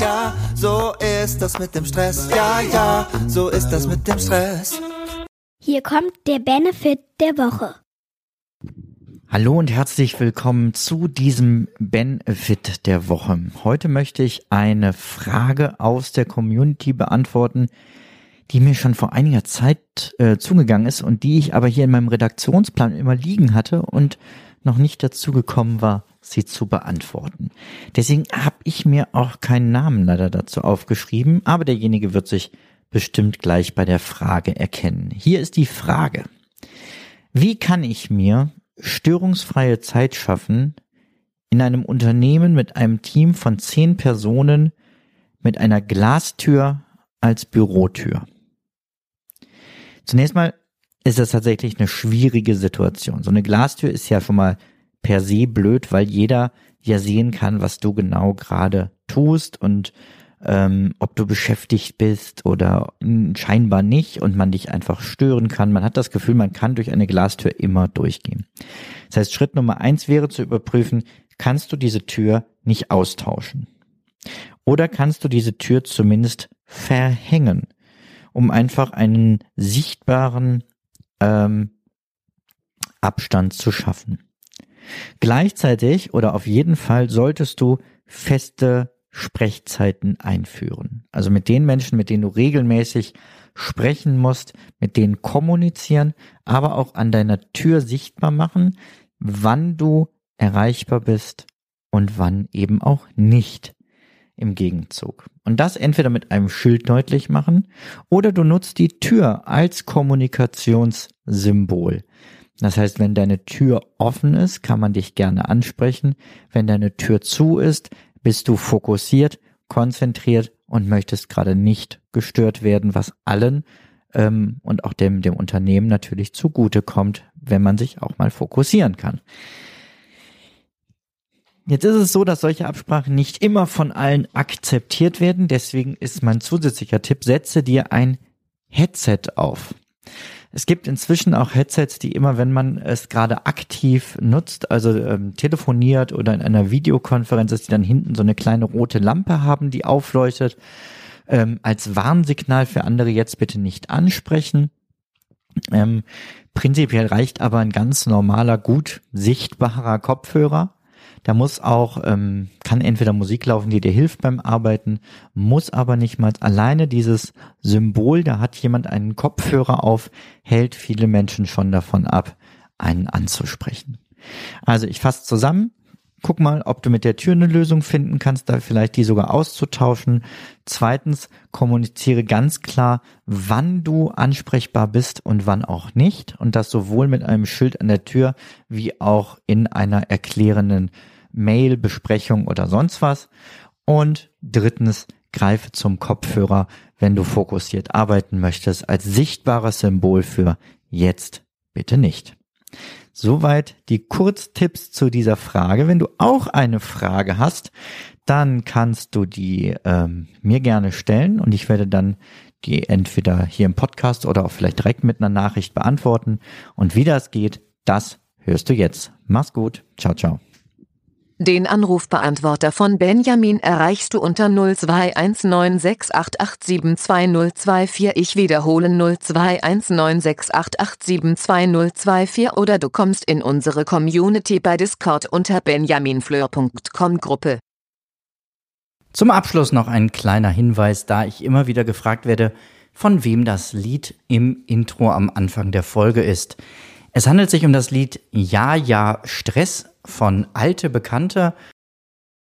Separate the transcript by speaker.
Speaker 1: ja, so ist das mit dem Stress. Ja, ja, so ist das mit dem Stress.
Speaker 2: Hier kommt der Benefit der Woche.
Speaker 3: Hallo und herzlich willkommen zu diesem Benefit der Woche. Heute möchte ich eine Frage aus der Community beantworten, die mir schon vor einiger Zeit äh, zugegangen ist und die ich aber hier in meinem Redaktionsplan immer liegen hatte und noch nicht dazu gekommen war, sie zu beantworten. Deswegen habe ich mir auch keinen Namen leider dazu aufgeschrieben, aber derjenige wird sich bestimmt gleich bei der Frage erkennen. Hier ist die Frage. Wie kann ich mir störungsfreie Zeit schaffen in einem Unternehmen mit einem Team von zehn Personen mit einer Glastür als Bürotür. Zunächst mal ist das tatsächlich eine schwierige Situation. So eine Glastür ist ja schon mal per se blöd, weil jeder ja sehen kann, was du genau gerade tust und ähm, ob du beschäftigt bist oder scheinbar nicht und man dich einfach stören kann. Man hat das Gefühl, man kann durch eine Glastür immer durchgehen. Das heißt, Schritt Nummer eins wäre zu überprüfen, kannst du diese Tür nicht austauschen? Oder kannst du diese Tür zumindest verhängen, um einfach einen sichtbaren ähm, Abstand zu schaffen? Gleichzeitig oder auf jeden Fall solltest du feste Sprechzeiten einführen. Also mit den Menschen, mit denen du regelmäßig sprechen musst, mit denen kommunizieren, aber auch an deiner Tür sichtbar machen, wann du erreichbar bist und wann eben auch nicht im Gegenzug. Und das entweder mit einem Schild deutlich machen oder du nutzt die Tür als Kommunikationssymbol. Das heißt, wenn deine Tür offen ist, kann man dich gerne ansprechen. Wenn deine Tür zu ist, bist du fokussiert, konzentriert und möchtest gerade nicht gestört werden, was allen ähm, und auch dem, dem Unternehmen natürlich zugute kommt, wenn man sich auch mal fokussieren kann. Jetzt ist es so, dass solche Absprachen nicht immer von allen akzeptiert werden. Deswegen ist mein zusätzlicher Tipp, setze dir ein Headset auf. Es gibt inzwischen auch Headsets, die immer, wenn man es gerade aktiv nutzt, also ähm, telefoniert oder in einer Videokonferenz ist, die dann hinten so eine kleine rote Lampe haben, die aufleuchtet, ähm, als Warnsignal für andere jetzt bitte nicht ansprechen. Ähm, prinzipiell reicht aber ein ganz normaler, gut sichtbarer Kopfhörer da muss auch, ähm, kann entweder Musik laufen, die dir hilft beim Arbeiten, muss aber nicht mal alleine dieses Symbol, da hat jemand einen Kopfhörer auf, hält viele Menschen schon davon ab, einen anzusprechen. Also ich fasse zusammen, guck mal, ob du mit der Tür eine Lösung finden kannst, da vielleicht die sogar auszutauschen. Zweitens, kommuniziere ganz klar, wann du ansprechbar bist und wann auch nicht. Und das sowohl mit einem Schild an der Tür wie auch in einer erklärenden Mail, Besprechung oder sonst was. Und drittens, greife zum Kopfhörer, wenn du fokussiert arbeiten möchtest, als sichtbares Symbol für jetzt bitte nicht. Soweit die Kurztipps zu dieser Frage. Wenn du auch eine Frage hast, dann kannst du die ähm, mir gerne stellen und ich werde dann die entweder hier im Podcast oder auch vielleicht direkt mit einer Nachricht beantworten. Und wie das geht, das hörst du jetzt. Mach's gut. Ciao, ciao.
Speaker 4: Den Anrufbeantworter von Benjamin erreichst du unter 021968872024. Ich wiederhole 021968872024 oder du kommst in unsere Community bei Discord unter benjaminfleur.com Gruppe.
Speaker 3: Zum Abschluss noch ein kleiner Hinweis, da ich immer wieder gefragt werde, von wem das Lied im Intro am Anfang der Folge ist. Es handelt sich um das Lied Ja, ja, Stress von Alte Bekannte